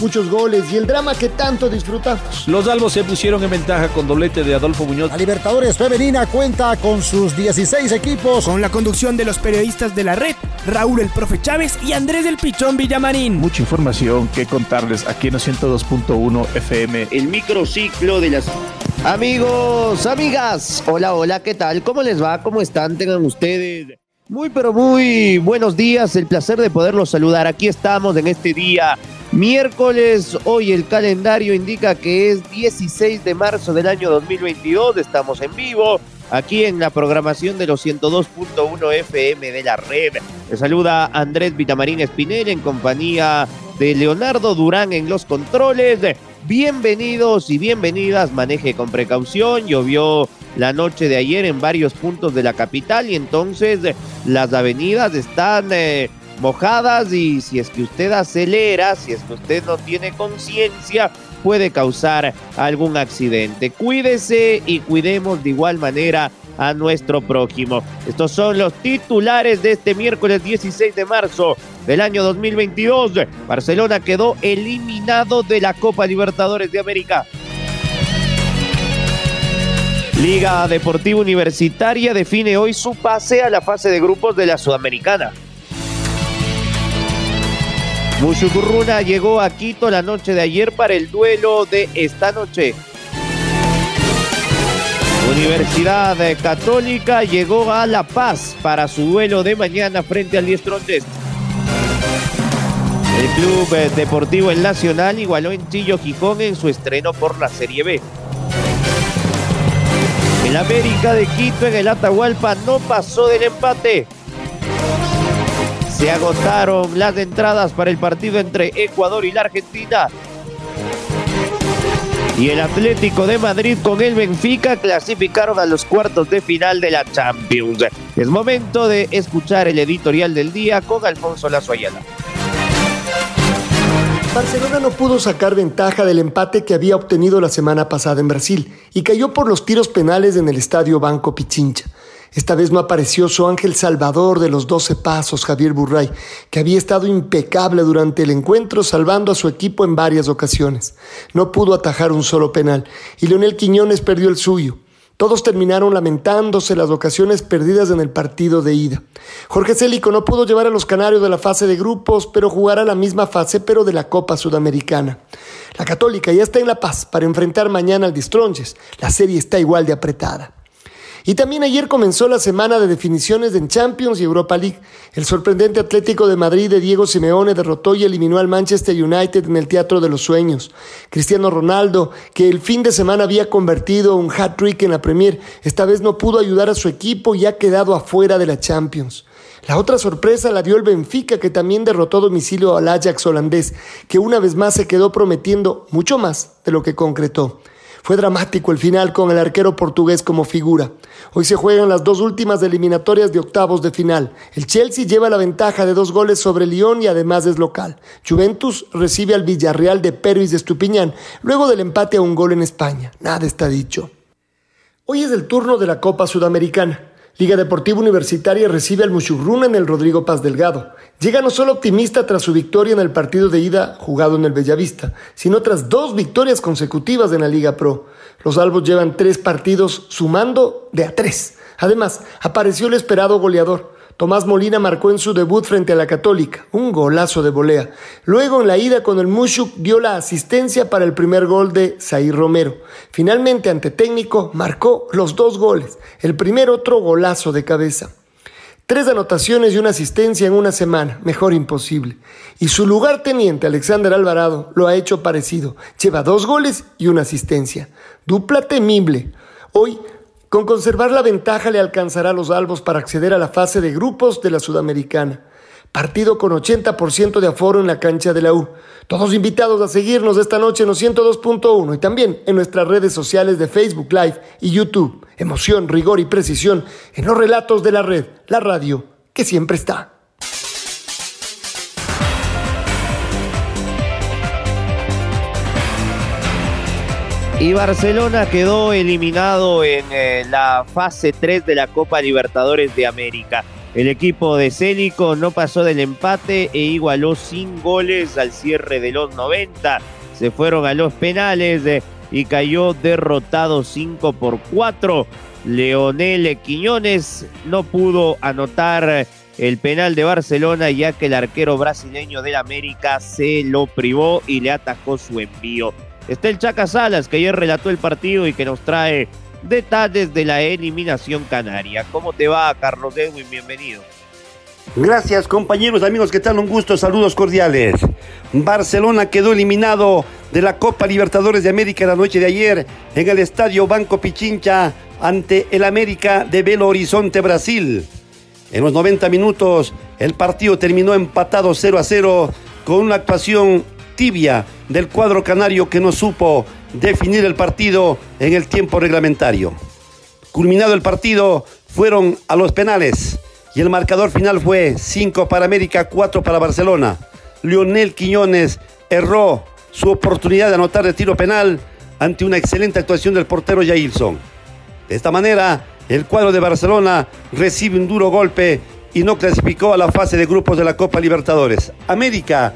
muchos goles y el drama que tanto disfrutamos. Los albos se pusieron en ventaja con doblete de Adolfo Muñoz. La Libertadores Femenina cuenta con sus 16 equipos. Con la conducción de los periodistas de la red, Raúl el Profe Chávez y Andrés del Pichón Villamarín. Mucha información que contarles aquí en 102.1 FM. El microciclo de las... Amigos, amigas, hola, hola, ¿qué tal? ¿Cómo les va? ¿Cómo están? Tengan ustedes... Muy pero muy buenos días, el placer de poderlos saludar. Aquí estamos en este día Miércoles, hoy el calendario indica que es 16 de marzo del año 2022, estamos en vivo aquí en la programación de los 102.1 FM de la red. Le saluda Andrés Vitamarín Espinel en compañía de Leonardo Durán en los controles. Bienvenidos y bienvenidas, maneje con precaución. Llovió la noche de ayer en varios puntos de la capital y entonces las avenidas están... Eh, mojadas y si es que usted acelera, si es que usted no tiene conciencia, puede causar algún accidente. Cuídese y cuidemos de igual manera a nuestro prójimo. Estos son los titulares de este miércoles 16 de marzo del año 2022. Barcelona quedó eliminado de la Copa Libertadores de América. Liga Deportiva Universitaria define hoy su pase a la fase de grupos de la Sudamericana. Mushukurruna llegó a Quito la noche de ayer para el duelo de esta noche. Universidad Católica llegó a La Paz para su duelo de mañana frente al Diestrontes. El Club Deportivo El Nacional igualó en Chillo Gijón en su estreno por la Serie B. El América de Quito en el Atahualpa no pasó del empate. Se agotaron las entradas para el partido entre Ecuador y la Argentina. Y el Atlético de Madrid con el Benfica clasificaron a los cuartos de final de la Champions. Es momento de escuchar el editorial del día con Alfonso Lazo Barcelona no pudo sacar ventaja del empate que había obtenido la semana pasada en Brasil y cayó por los tiros penales en el estadio Banco Pichincha. Esta vez no apareció su ángel salvador de los doce pasos, Javier Burray, que había estado impecable durante el encuentro, salvando a su equipo en varias ocasiones. No pudo atajar un solo penal y Leonel Quiñones perdió el suyo. Todos terminaron lamentándose las ocasiones perdidas en el partido de ida. Jorge Célico no pudo llevar a los canarios de la fase de grupos, pero jugará la misma fase, pero de la Copa Sudamericana. La Católica ya está en La Paz para enfrentar mañana al Distronches. La serie está igual de apretada. Y también ayer comenzó la semana de definiciones en Champions y Europa League. El sorprendente Atlético de Madrid de Diego Simeone derrotó y eliminó al Manchester United en el Teatro de los Sueños. Cristiano Ronaldo, que el fin de semana había convertido un hat-trick en la Premier, esta vez no pudo ayudar a su equipo y ha quedado afuera de la Champions. La otra sorpresa la dio el Benfica, que también derrotó a domicilio al Ajax holandés, que una vez más se quedó prometiendo mucho más de lo que concretó. Fue dramático el final con el arquero portugués como figura. Hoy se juegan las dos últimas eliminatorias de octavos de final. El Chelsea lleva la ventaja de dos goles sobre Lyon y además es local. Juventus recibe al Villarreal de Pervis de Estupiñán luego del empate a un gol en España. Nada está dicho. Hoy es el turno de la Copa Sudamericana. Liga Deportiva Universitaria recibe al Muchurruna en el Rodrigo Paz Delgado. Llega no solo optimista tras su victoria en el partido de ida jugado en el Bellavista, sino tras dos victorias consecutivas en la Liga Pro. Los albos llevan tres partidos sumando de a tres. Además, apareció el esperado goleador. Tomás Molina marcó en su debut frente a la Católica, un golazo de volea. Luego en la ida con el Mushuk dio la asistencia para el primer gol de Zair Romero. Finalmente ante técnico marcó los dos goles, el primer otro golazo de cabeza. Tres anotaciones y una asistencia en una semana, mejor imposible. Y su lugar teniente, Alexander Alvarado, lo ha hecho parecido. Lleva dos goles y una asistencia. Dupla temible. Hoy con conservar la ventaja le alcanzará a los albos para acceder a la fase de grupos de la Sudamericana. Partido con 80% de aforo en la cancha de la U. Todos invitados a seguirnos esta noche en los 102.1 y también en nuestras redes sociales de Facebook Live y YouTube. Emoción, rigor y precisión en los relatos de la red, la radio, que siempre está. Y Barcelona quedó eliminado en eh, la fase 3 de la Copa Libertadores de América. El equipo de Célico no pasó del empate e igualó sin goles al cierre de los 90. Se fueron a los penales eh, y cayó derrotado 5 por 4. Leonel Quiñones no pudo anotar el penal de Barcelona ya que el arquero brasileño del América se lo privó y le atajó su envío. Está el Chaca Salas que ayer relató el partido y que nos trae detalles de la eliminación canaria. ¿Cómo te va, Carlos Edwin? Bienvenido. Gracias compañeros, amigos, ¿qué tal? Un gusto, saludos cordiales. Barcelona quedó eliminado de la Copa Libertadores de América la noche de ayer en el Estadio Banco Pichincha ante el América de Belo Horizonte, Brasil. En los 90 minutos el partido terminó empatado 0 a 0 con una actuación tibia del cuadro canario que no supo definir el partido en el tiempo reglamentario. Culminado el partido, fueron a los penales y el marcador final fue 5 para América, 4 para Barcelona. Lionel Quiñones erró su oportunidad de anotar de tiro penal ante una excelente actuación del portero Jailson. De esta manera, el cuadro de Barcelona recibe un duro golpe y no clasificó a la fase de grupos de la Copa Libertadores. América,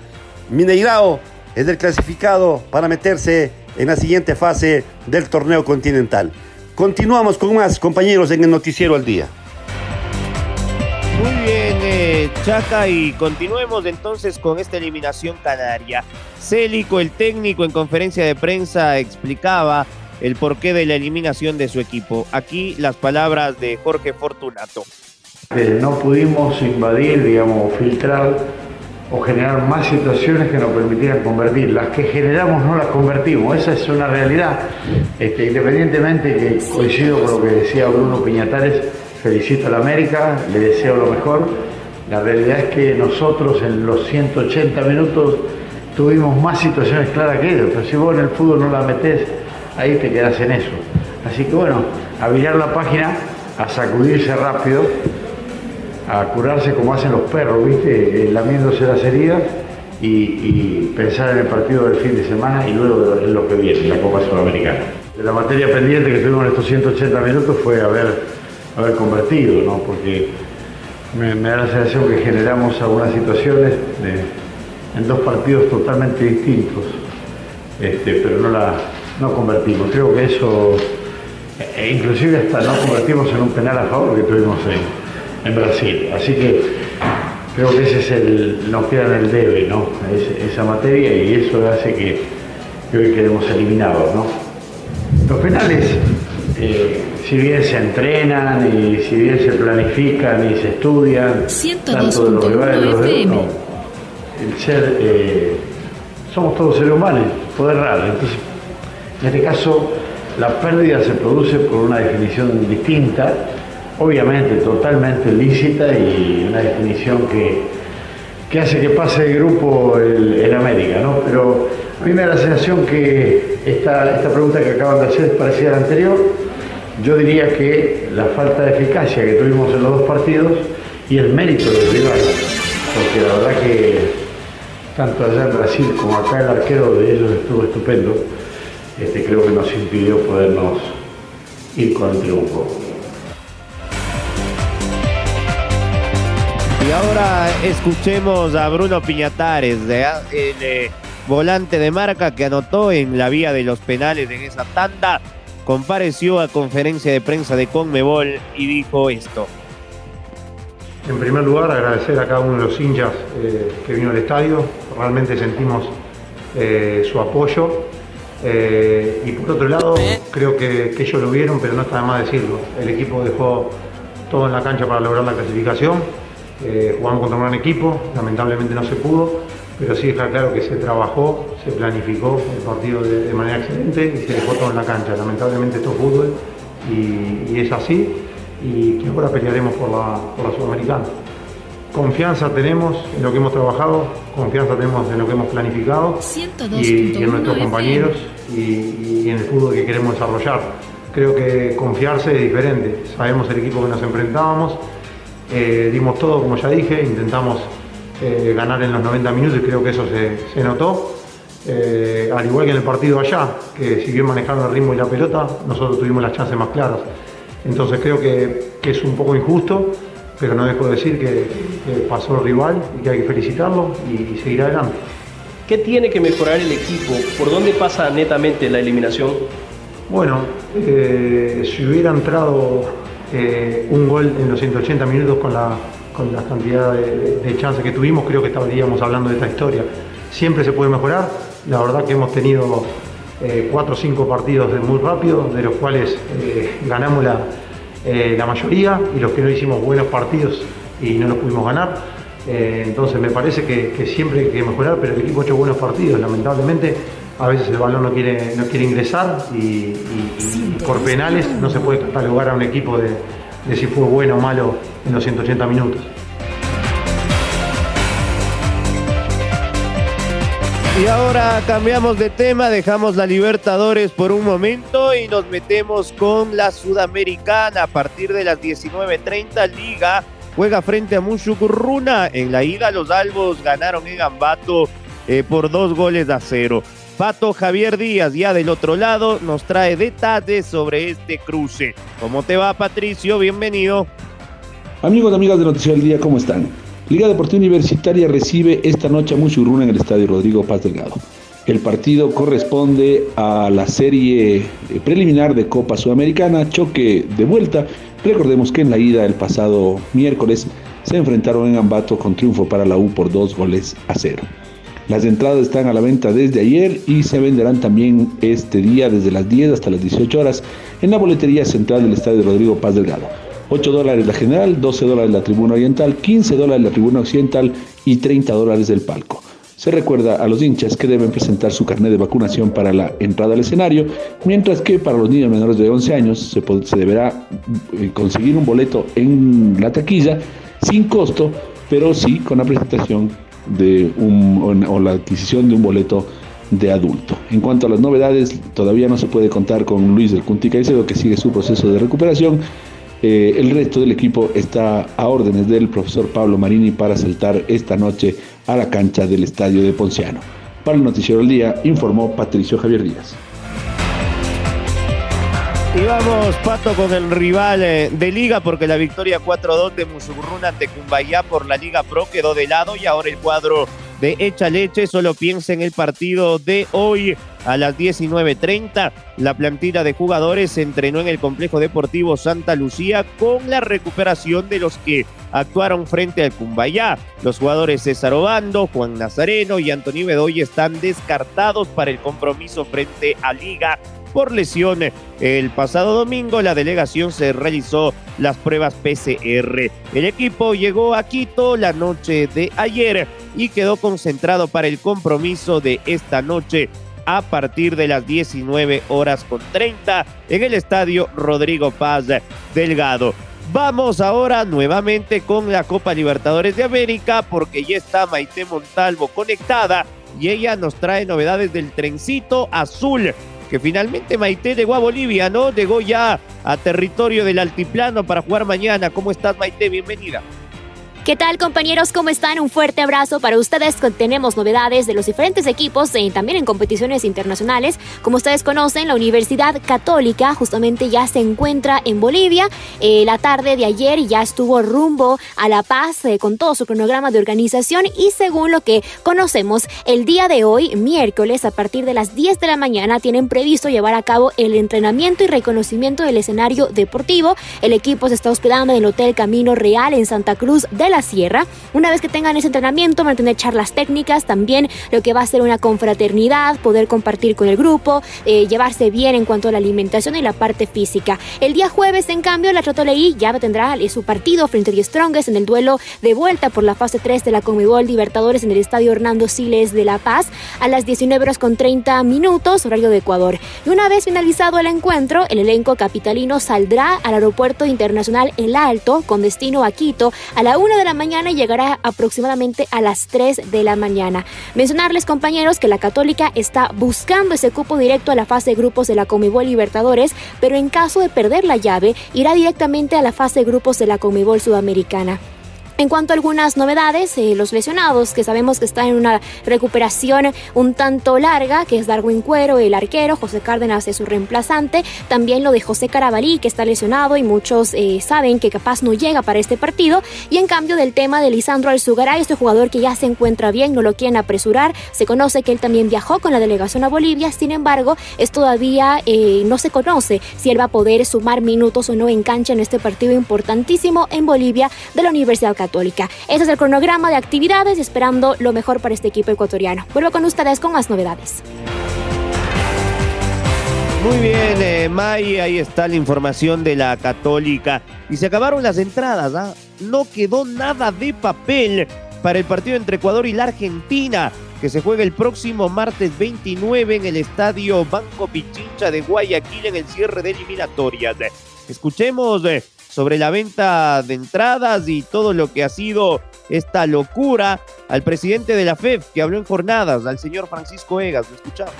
Mineirao, es el clasificado para meterse en la siguiente fase del torneo continental. Continuamos con más compañeros en el Noticiero al Día. Muy bien, eh, Chaca, y continuemos entonces con esta eliminación canaria. Célico, el técnico, en conferencia de prensa explicaba el porqué de la eliminación de su equipo. Aquí las palabras de Jorge Fortunato. Eh, no pudimos invadir, digamos, filtrar o generar más situaciones que nos permitieran convertir. Las que generamos no las convertimos, esa es una realidad. Este, independientemente que coincido con lo que decía Bruno Piñatares, felicito a la América, le deseo lo mejor. La realidad es que nosotros en los 180 minutos tuvimos más situaciones claras que ellos, pero si vos en el fútbol no la metés, ahí te quedas en eso. Así que bueno, a mirar la página, a sacudirse rápido, a curarse como hacen los perros, ¿viste? Eh, lamiéndose las heridas y, pensar en el partido del fin de semana y luego en lo que viene, la Copa Sudamericana. La materia pendiente que tuvimos en estos 180 minutos fue haber, haber convertido, ¿no? Porque me, da la sensación que generamos algunas situaciones en dos partidos totalmente distintos, este, pero no la, no convertimos. Creo que eso, e inclusive hasta no convertimos en un penal a favor que tuvimos en, Brasil. Así que creo que ese es el, nos queda en el debe, ¿no? esa materia y eso hace que, hoy quedemos eliminados, ¿no? Los penales, eh, si bien se entrenan y si bien se planifican y se estudian, tanto de los rivales los de el ser, eh, somos todos seres humanos, poder raro, entonces en este caso, la pérdida se produce por una definición distinta, obviamente totalmente lícita y una definición que, hace que pase el grupo en América, ¿no? Pero a mí me da la sensación que esta, esta pregunta que acaban de hacer es parecida a la anterior. Yo diría que la falta de eficacia que tuvimos en los dos partidos y el mérito del rival, porque la verdad que tanto allá en Brasil como acá el arquero de ellos estuvo estupendo este, creo que nos impidió podernos ir con el triunfo. Y ahora escuchemos a Bruno Piñatares, el eh, volante de marca que anotó en la vía de los penales en esa tanda. Compareció a conferencia de prensa de Conmebol y dijo esto. En primer lugar, agradecer a cada uno de los hinchas eh, que vino al estadio. Realmente sentimos eh, su apoyo y por otro lado, creo que, ellos lo vieron, pero no está de más decirlo. El equipo dejó todo en la cancha para lograr la clasificación. Eh, jugamos contra un gran equipo, lamentablemente no se pudo, pero sí está claro que se trabajó, se planificó el partido de, manera excelente y se dejó todo en la cancha. Lamentablemente esto es fútbol y, es así y ahora pelearemos por la, por la Sudamericana. Confianza tenemos en lo que hemos trabajado, confianza tenemos en lo que hemos planificado y, en nuestros compañeros y, en el fútbol que queremos desarrollar. Creo que confiarse es diferente. Sabemos el equipo que nos enfrentábamos, eh, dimos todo, como ya dije, intentamos eh, ganar en los 90 minutos y creo que eso se, notó. Eh, al igual que en el partido allá, que si bien manejaron el ritmo y la pelota, nosotros tuvimos las chances más claras. Entonces creo que, que es un poco injusto, pero no dejo de decir que, que pasó el rival y que hay que felicitarlo y, y seguir adelante. ¿Qué tiene que mejorar el equipo? ¿Por dónde pasa netamente la eliminación? Bueno, eh, si hubiera entrado eh, un gol en los 180 minutos con la, con la cantidad de, de chances que tuvimos, creo que estaríamos hablando de esta historia. Siempre se puede mejorar. La verdad que hemos tenido eh, cuatro o cinco partidos de muy rápido, de los cuales eh, ganamos la, eh, la mayoría y los que no hicimos buenos partidos y no los pudimos ganar. Entonces me parece que, que siempre hay que mejorar, pero el equipo ha hecho buenos partidos. Lamentablemente a veces el balón no quiere, no quiere ingresar y, y- y por penales no se puede catalogar a un equipo de, de si fue bueno o malo en los 180 minutos. Y ahora cambiamos de tema, dejamos la Libertadores por un momento y nos metemos con la Sudamericana. A partir de las 19.30, Liga juega frente a Mushukurruna. En la ida, los albos ganaron en Ambato eh, por dos goles a cero. Pato Javier Díaz, ya del otro lado, nos trae detalles sobre este cruce. ¿Cómo te va, Patricio? Bienvenido. Amigos amigas de Noticiero del Día, ¿cómo están? Liga Deportiva Universitaria recibe esta noche a Muchurruna en el Estadio Rodrigo Paz Delgado. El partido corresponde a la serie eh, preliminar de Copa Sudamericana, choque de vuelta. Recordemos que en la ida el pasado miércoles se enfrentaron en Ambato con triunfo para la U por dos goles a cero. Las entradas están a la venta desde ayer y se venderán también este día desde las 10 hasta las 18 horas en la boletería central del Estadio Rodrigo Paz Delgado. 8 dólares la general, 12 dólares la tribuna oriental, 15 dólares la tribuna occidental y 30 dólares del palco. Se recuerda a los hinchas que deben presentar su carnet de vacunación para la entrada al escenario, mientras que para los niños menores de 11 años se deberá eh, conseguir un boleto en la taquilla sin costo, pero sí con la presentación de un, o, la adquisición de un boleto de adulto. En cuanto a las novedades, todavía no se puede contar con Luis del Cunti Caicedo, que sigue su proceso de recuperación. Eh, el resto del equipo está a órdenes del profesor Pablo Marini para saltar esta noche a la cancha del estadio de Ponciano. Para el Noticiero del Día, informó Patricio Javier Díaz. Y vamos, Pato, con el rival eh, de Liga, porque la victoria 4-2 de Musurruna ante Cumbayá por la Liga Pro quedó de lado y ahora el cuadro de Echa Leche solo piensa en el partido de hoy a las 19.30. La plantilla de jugadores se entrenó en el complejo deportivo Santa Lucía con la recuperación de los que actuaron frente al Cumbayá. Los jugadores César Obando, Juan Nazareno y Antonio Bedoy están descartados para el compromiso frente a Liga por lesión. El pasado domingo la delegación se realizó las pruebas PCR. El equipo llegó a Quito la noche de ayer y quedó concentrado para el compromiso de esta noche a partir de las 19 horas con 30 en el estadio Rodrigo Paz Delgado. Vamos ahora nuevamente con la Copa Libertadores de América porque ya está Maite Montalvo conectada y ella nos trae novedades del trencito azul que finalmente Maite llegó a Bolivia, ¿no? Llegó ya a territorio del altiplano para jugar mañana. ¿Cómo estás, Maite? Bienvenida. ¿Qué tal compañeros? ¿Cómo están? Un fuerte abrazo para ustedes. Tenemos novedades de los diferentes equipos y también en competiciones internacionales. Como ustedes conocen, la Universidad Católica justamente ya se encuentra en Bolivia. Eh, la tarde de ayer ya estuvo rumbo a La Paz eh, con todo su cronograma de organización y según lo que conocemos, el día de hoy, miércoles, a partir de las 10 de la mañana, tienen previsto llevar a cabo el entrenamiento y reconocimiento del escenario deportivo. El equipo se está hospedando en el Hotel Camino Real en Santa Cruz de la Sierra. Una vez que tengan ese entrenamiento, van a tener charlas técnicas, también lo que va a ser una confraternidad, poder compartir con el grupo, eh, llevarse bien en cuanto a la alimentación y la parte física. El día jueves, en cambio, la Trotoleí ya tendrá eh, su partido frente a The Strongest en el duelo de vuelta por la fase 3 de la Conmebol Libertadores en el Estadio Hernando Siles de La Paz a las 19 horas con 30 minutos, horario de Ecuador. Y una vez finalizado el encuentro, el elenco capitalino saldrá al aeropuerto internacional El Alto con destino a Quito a la 1 de la mañana y llegará aproximadamente a las 3 de la mañana. Mencionarles, compañeros, que la Católica está buscando ese cupo directo a la fase de grupos de la Comebol Libertadores, pero en caso de perder la llave, irá directamente a la fase de grupos de la Comebol Sudamericana. En cuanto a algunas novedades, eh, los lesionados, que sabemos que están en una recuperación un tanto larga, que es Darwin Cuero, el arquero, José Cárdenas es su reemplazante, también lo de José Carabalí, que está lesionado y muchos eh, saben que capaz no llega para este partido, y en cambio del tema de Lisandro Alzugaray, este jugador que ya se encuentra bien, no lo quieren apresurar, se conoce que él también viajó con la delegación a Bolivia, sin embargo, es todavía eh, no se conoce si él va a poder sumar minutos o no en cancha en este partido importantísimo en Bolivia de la Universidad Católica. Ese es el cronograma de actividades esperando lo mejor para este equipo ecuatoriano. Vuelvo con ustedes con más novedades. Muy bien, eh, May, ahí está la información de la Católica. Y se acabaron las entradas, ¿ah? No quedó nada de papel para el partido entre Ecuador y la Argentina, que se juega el próximo martes 29 en el estadio Banco Pichincha de Guayaquil en el cierre de eliminatorias. Escuchemos eh, sobre la venta de entradas y todo lo que ha sido esta locura al presidente de la FEF que habló en jornadas, al señor Francisco Egas. Lo escuchamos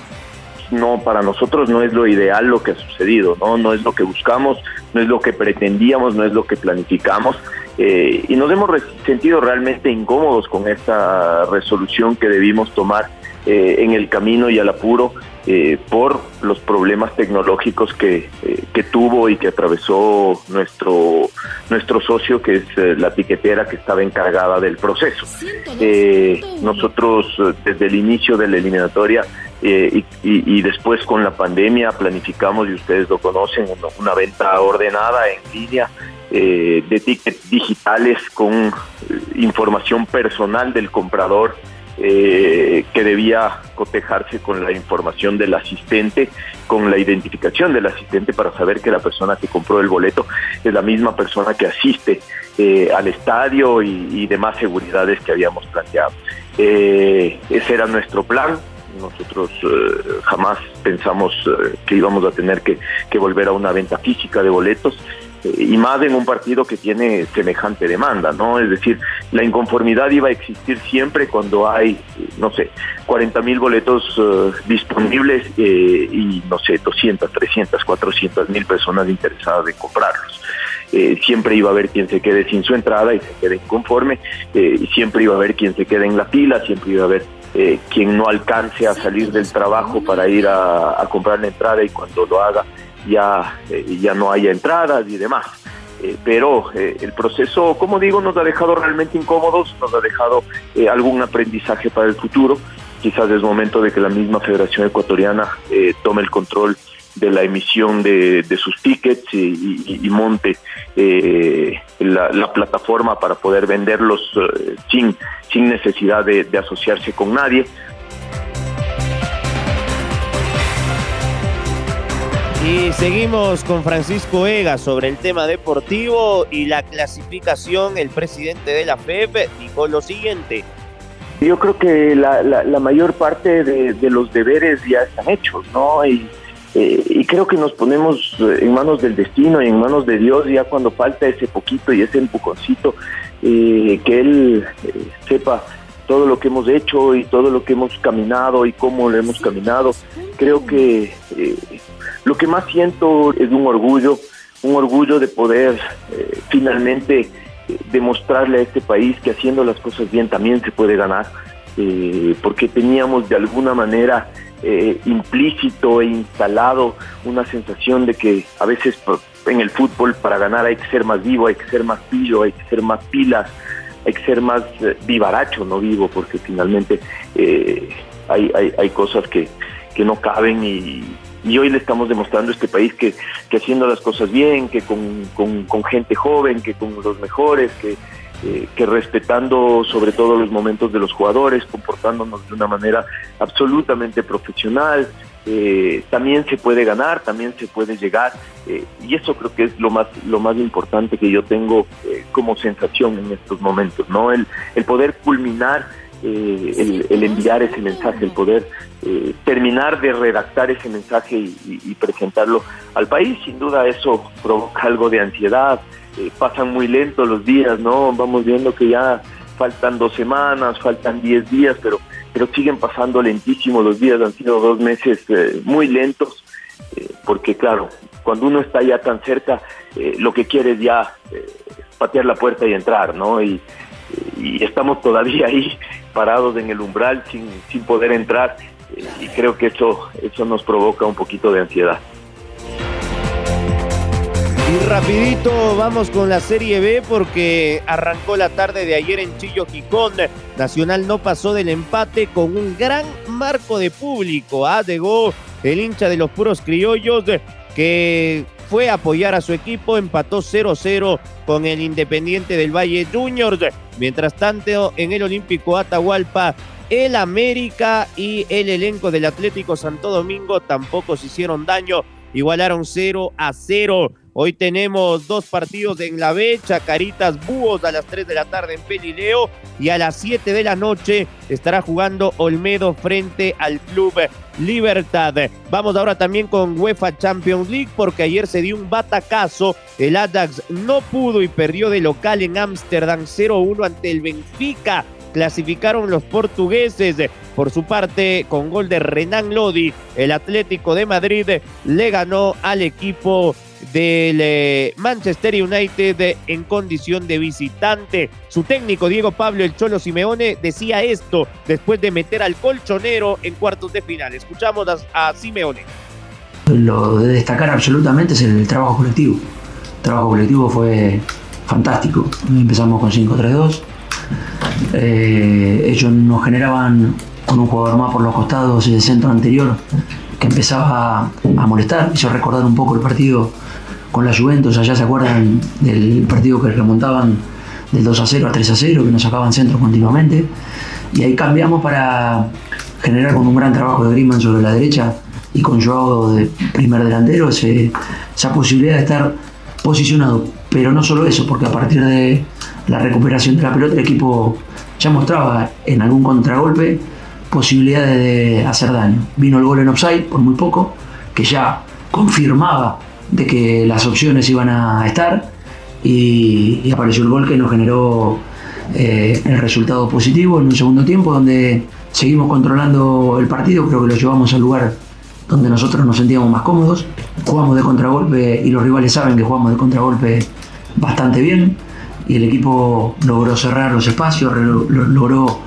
no, para nosotros no es lo ideal lo que ha sucedido, ¿no? No es lo que buscamos, no es lo que pretendíamos, no es lo que planificamos. Eh, y nos hemos sentido realmente incómodos con esta resolución que debimos tomar eh, en el camino y al apuro eh, por los problemas tecnológicos que, que, tuvo y que atravesó nuestro, nuestro socio, que es la tiquetera que estaba encargada del proceso. nosotros desde el inicio de la eliminatoria eh, y, después con la pandemia planificamos, y ustedes lo conocen, una, venta ordenada en línea eh, de tickets digitales con eh, información personal del comprador que debía cotejarse con la información del asistente, con la identificación del asistente para saber que la persona que compró el boleto es la misma persona que asiste al estadio y, demás seguridades que habíamos planteado. ese era nuestro plan, nosotros eh, jamás pensamos eh, que íbamos a tener que, volver a una venta física de boletos eh, y más en un partido que tiene semejante demanda, ¿no? Es decir, la inconformidad iba a existir siempre cuando hay, no sé, 40 mil boletos disponibles y, no sé, 200, 300, 400 mil personas interesadas en comprarlos. siempre iba a haber quien se quede sin su entrada y se quede inconforme, y siempre iba a haber quien se quede en la fila, siempre iba a haber eh, quien no alcance a salir del trabajo para ir a, comprar la entrada y cuando lo haga ya, eh, ya no haya entradas y demás. Eh, pero el proceso, como digo, nos ha dejado realmente incómodos, nos ha dejado algún aprendizaje para el futuro. Quizás es momento de que la misma Federación Ecuatoriana tome el control de la emisión de, sus tickets y, monte la, plataforma para poder venderlos sin sin necesidad de, asociarse con nadie. Y seguimos con Francisco Ega sobre el tema deportivo y la clasificación. El presidente de la FEP dijo lo siguiente. Yo creo que la, mayor parte de, los deberes ya están hechos, ¿no? Y, eh, creo que nos ponemos en manos del destino y en manos de Dios ya cuando falta ese poquito y ese empujoncito eh, que él eh, sepa todo lo que hemos hecho y todo lo que hemos caminado y cómo lo hemos caminado. Creo que eh, lo que más siento es un orgullo, un orgullo de poder finalmente demostrarle a este país que haciendo las cosas bien también se puede ganar, porque teníamos de alguna manera implícito e instalado una sensación de que a veces en el fútbol para ganar hay que ser más vivo, hay que ser más pillo, hay que ser más pilas, hay que ser más eh, vivaracho, no vivo, porque finalmente eh, hay, hay, hay, cosas que, que no caben y, y, hoy le estamos demostrando a este país que, que haciendo las cosas bien, que con, con, gente joven, que con los mejores, que, eh, que respetando sobre todo los momentos de los jugadores, comportándonos de una manera absolutamente profesional, eh, también se puede ganar, también se puede llegar eh, y eso creo que es lo más lo más importante que yo tengo eh, como sensación en estos momentos, no el, el poder culminar, el, enviar ese mensaje, el poder terminar de redactar ese mensaje y, presentarlo al país, sin duda eso provoca algo de ansiedad, pasan muy lento los días, no vamos viendo que ya faltan dos semanas, faltan diez días, pero pero siguen pasando lentísimo los días, han sido dos meses eh, muy lentos, eh, porque claro, cuando uno está ya tan cerca, eh, lo que quiere es ya patear la puerta y entrar, ¿no? Y, y estamos todavía ahí parados en el umbral sin, sin poder entrar y creo que eso, eso nos provoca un poquito de ansiedad. Y rapidito vamos con la Serie B porque arrancó la tarde de ayer en Chillo Gijón. Nacional no pasó del empate con un gran marco de público. Ah, llegó el hincha de los puros criollos que fue a apoyar a su equipo, empató 0-0 con el Independiente del Valle Juniors. Mientras tanto, en el Olímpico Atahualpa, el América y el elenco del Atlético Santo Domingo tampoco se hicieron daño, igualaron 0 a 0. Hoy tenemos dos partidos en la B, Chacaritas Búhos a las 3 de la tarde en Pelileo y a las 7 de la noche estará jugando Olmedo frente al Club Libertad. Vamos ahora también con UEFA Champions League porque ayer se dio un batacazo. El Ajax no pudo y perdió de local en Ámsterdam 0-1 ante el Benfica. Clasificaron los portugueses. Por su parte, con gol de Renan Lodi, el Atlético de Madrid le ganó al equipo del eh, Manchester United en condición de visitante. Su técnico Diego Pablo El Cholo Simeone decía esto después de meter al colchonero en cuartos de final. Escuchamos a, Simeone. Lo de destacar absolutamente es el trabajo colectivo. El trabajo colectivo fue fantástico. Empezamos con 5-3-2. Eh, ellos nos generaban con un jugador más por los costados y el centro anterior que empezaba a molestar. Hizo recordar un poco el partido con la Juventus, allá se acuerdan del partido que remontaban del 2 a 0 a 3 a 0, que nos sacaban centro continuamente. Y ahí cambiamos para generar con un gran trabajo de Griezmann sobre la derecha y con Joao de primer delantero esa posibilidad de estar posicionado. Pero no solo eso, porque a partir de la recuperación de la pelota el equipo ya mostraba en algún contragolpe posibilidades de hacer daño. Vino el gol en offside por muy poco, que ya confirmaba de que las opciones iban a estar y, apareció el gol que nos generó eh, el resultado positivo en un segundo tiempo donde seguimos controlando el partido, creo que lo llevamos al lugar donde nosotros nos sentíamos más cómodos, jugamos de contragolpe y los rivales saben que jugamos de contragolpe bastante bien y el equipo logró cerrar los espacios, logró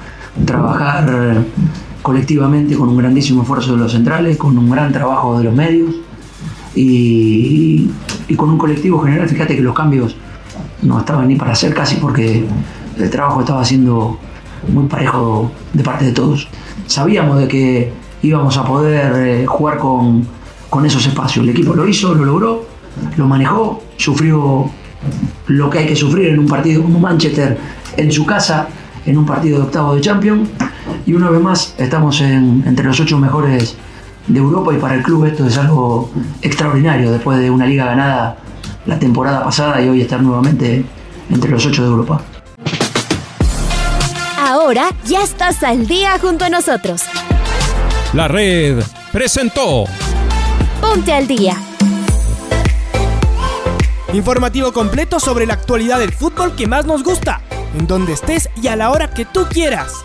trabajar colectivamente con un grandísimo esfuerzo de los centrales, con un gran trabajo de los medios y, con un colectivo general, fíjate que los cambios no estaban ni para hacer casi porque el trabajo estaba siendo muy parejo de parte de todos. Sabíamos de que íbamos a poder eh, jugar con, con esos espacios. El equipo lo hizo, lo logró, lo manejó, sufrió lo que hay que sufrir en un partido como Manchester en su casa, en un partido de octavo de Champions. Y una vez más estamos entre los ocho mejores de Europa y para el club esto es algo extraordinario después de una liga ganada la temporada pasada y hoy estar nuevamente entre los ocho de Europa. Ahora ya estás al día junto a nosotros. La red presentó Ponte al día. Informativo completo sobre la actualidad del fútbol que más nos gusta, en donde estés y a la hora que tú quieras.